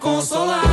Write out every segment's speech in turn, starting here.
consolar.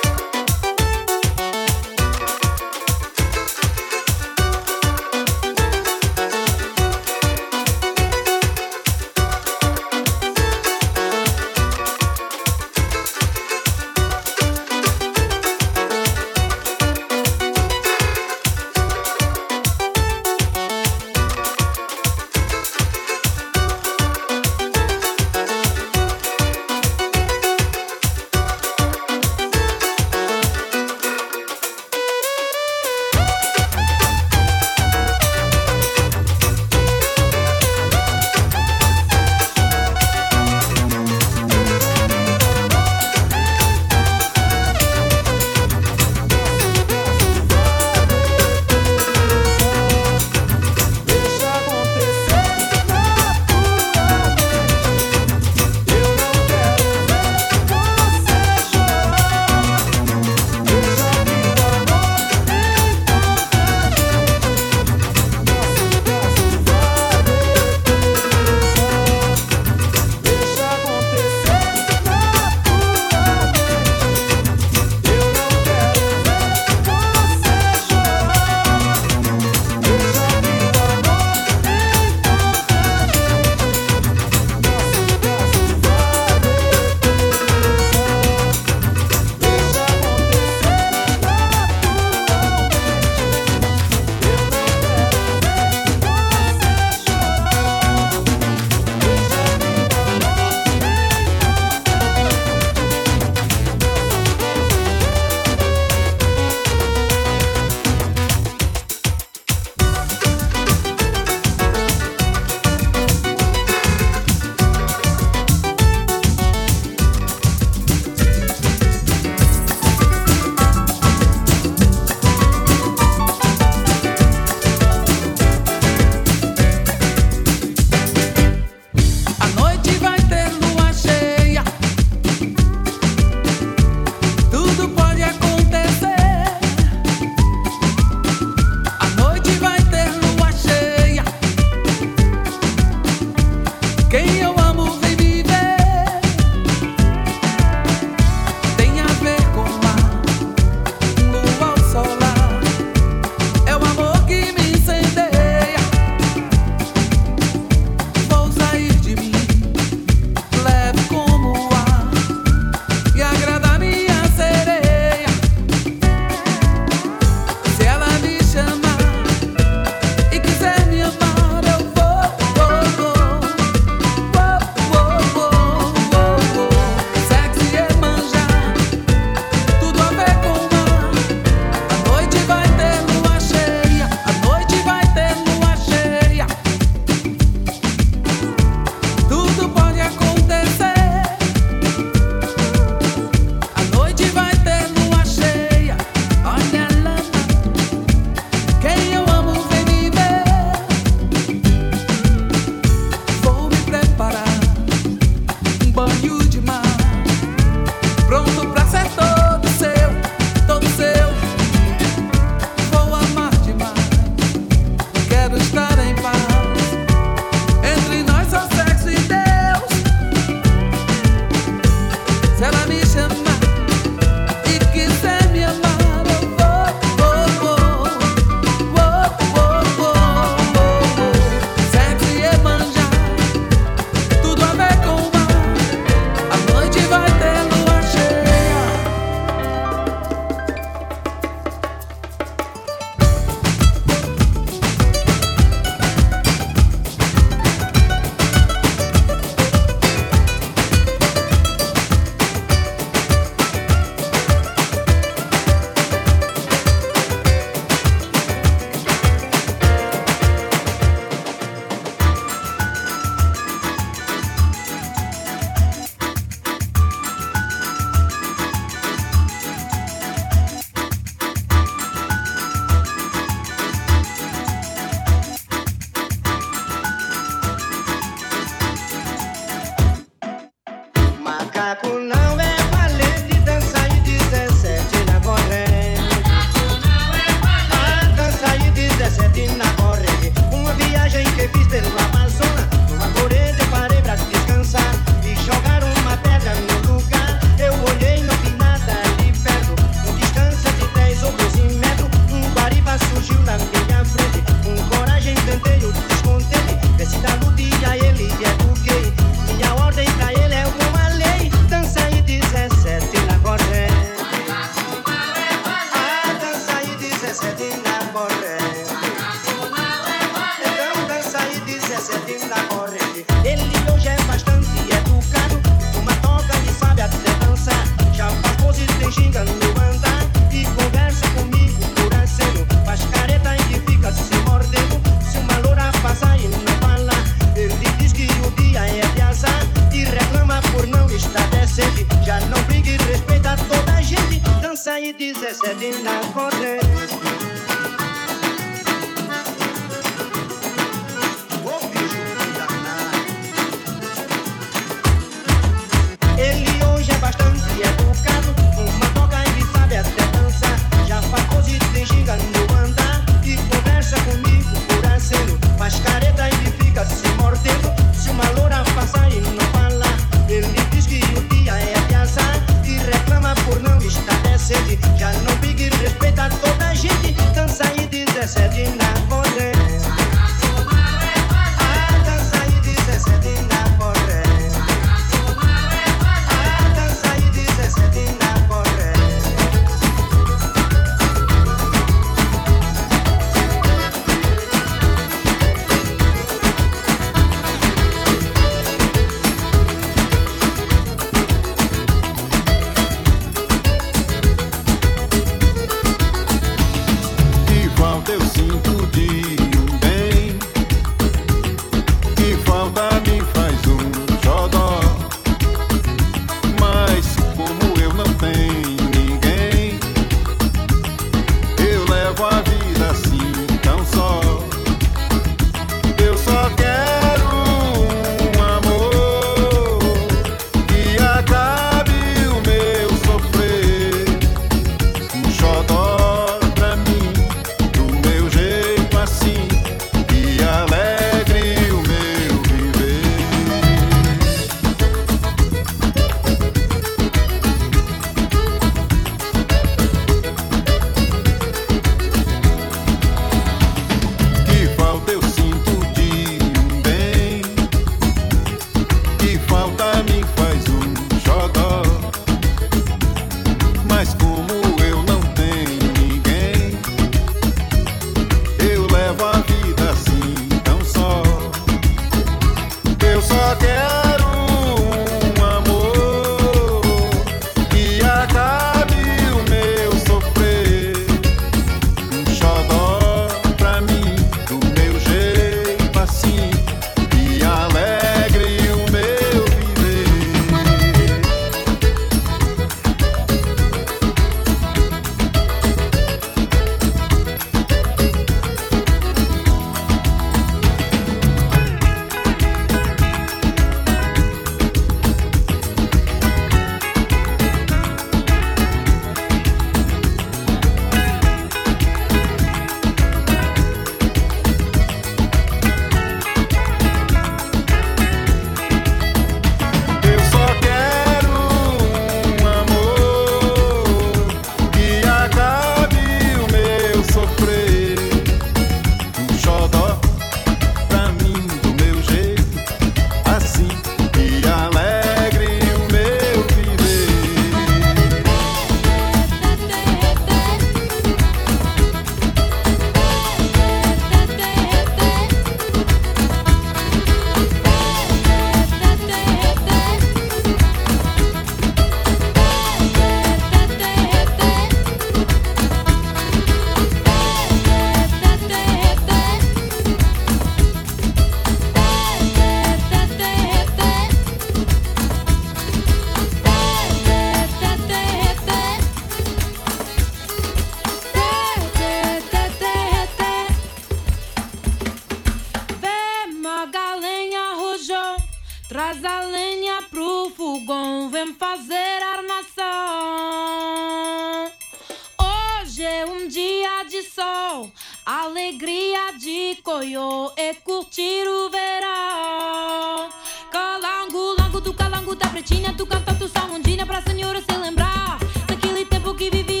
alegria de coiô e curtir o verão. Calango, lango do calango da pretinha, tu canta tu só um dia pra senhora se lembrar daquele tempo que vivia.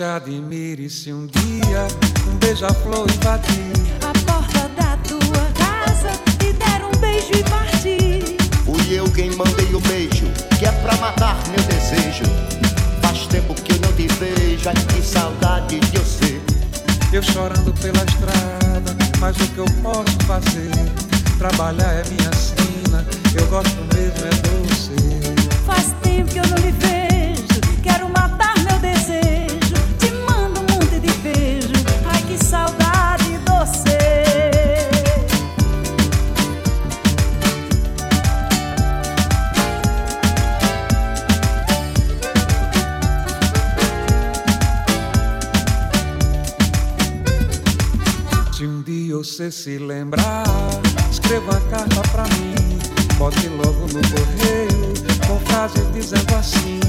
fechada em você se lembrar, escreva a carta pra mim. Bote logo no correio, com frases dizendo assim: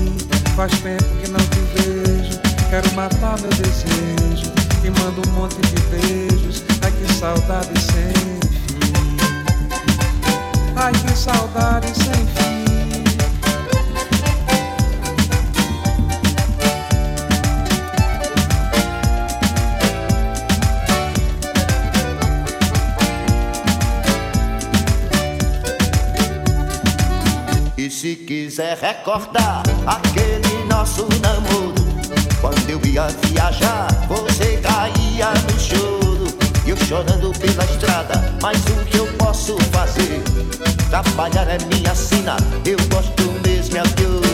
Faz tempo que não te vejo, quero matar meu desejo. Te mando um monte de beijos, ai que saudade sem fim. Ai que saudade sem fim. quiser é recordar aquele nosso namoro. Quando eu ia viajar, você caía no choro. E eu chorando pela estrada, mas o que eu posso fazer? Trabalhar é minha sina, eu gosto mesmo, é teu.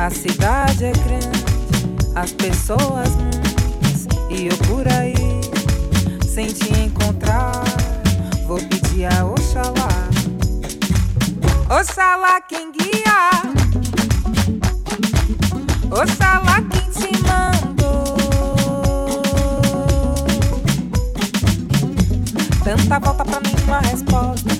A cidade é grande, as pessoas muitas. E eu por aí, sem te encontrar, vou pedir a Oxalá. Oxalá quem guia. Oxalá quem te mandou. Tanta volta pra nenhuma resposta.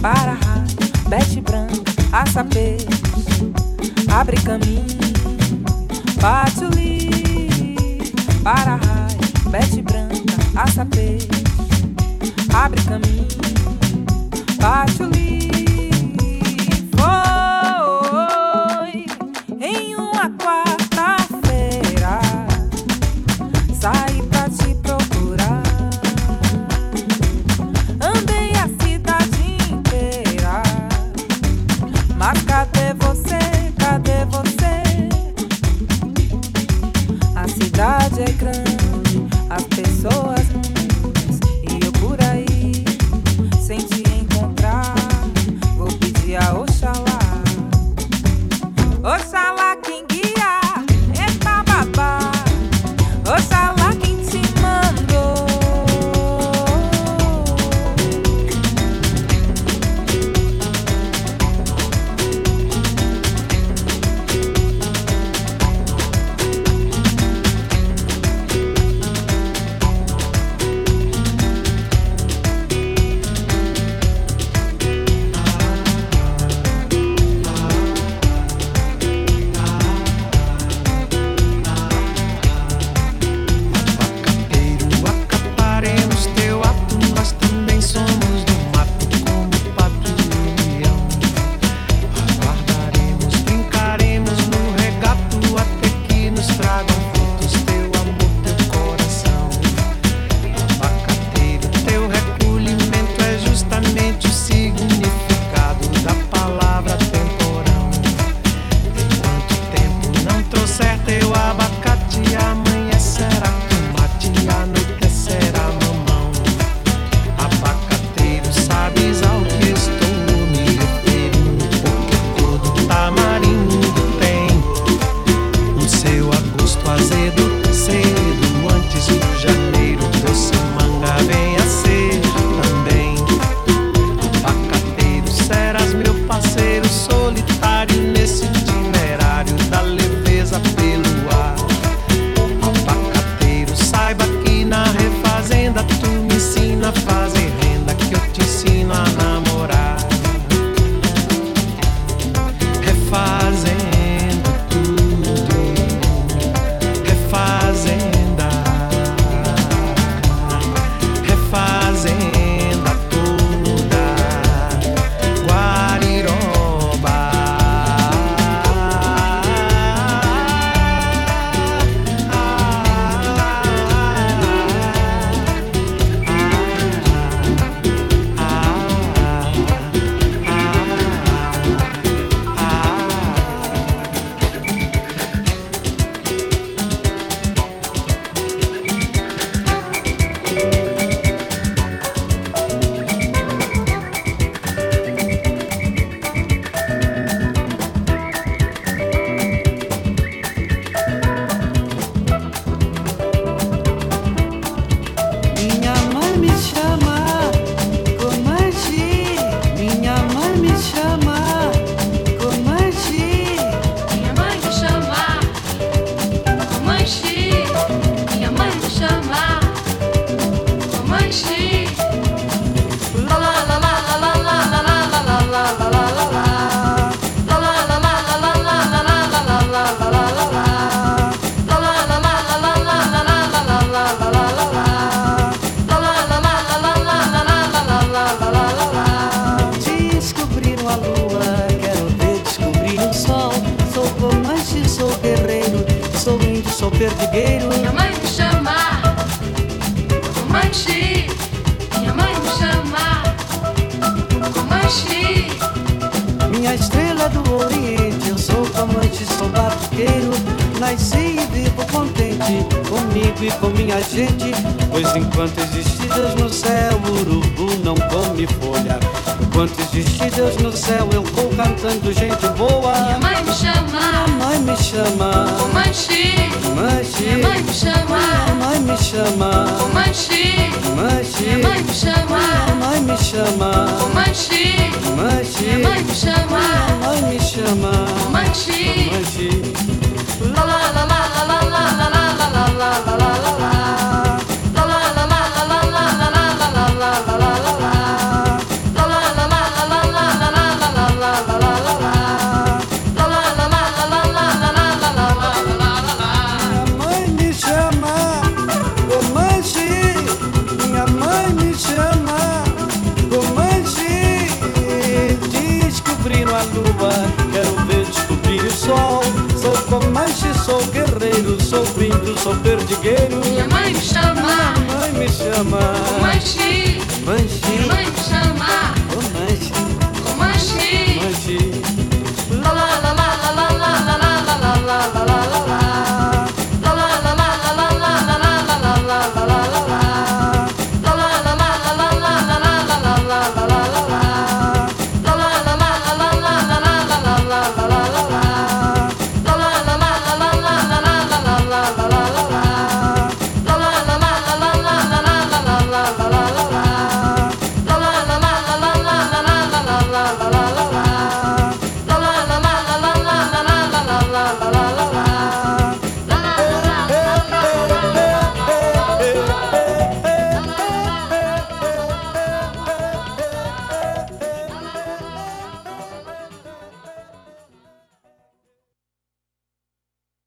Raio, bete branca, aça peixe, abre caminho, patchouli. Para raio, bete branca, aça peixe, abre caminho, patchouli. Minha mãe me chama Comanche. Minha mãe me chama Comanche. Minha estrela do Oriente, eu sou Comanche, sou batuqueiro. Nasci e vivo contente comigo e com minha gente. Pois enquanto existe Deus no céu, o urubu não come folha. Enquanto existe Deus no céu, eu vou cantando gente boa. Minha mãe me chama Minha mãe me chama. Comanche. Manche. Minha mãe me chama Minha mãe me chama. Comanche. Manche. Minha mãe me chama Minha mãe me chama. Comanche. Manche. Minha mãe me chama Minha mãe me chama. Comanche. Manche. La sou guerreiro, sou pinto, sou perdigueiro. Minha mãe me chama Minha mãe me chama, Comanche. Manche, Minha mãe me chama Comanche, Comanche. Manche.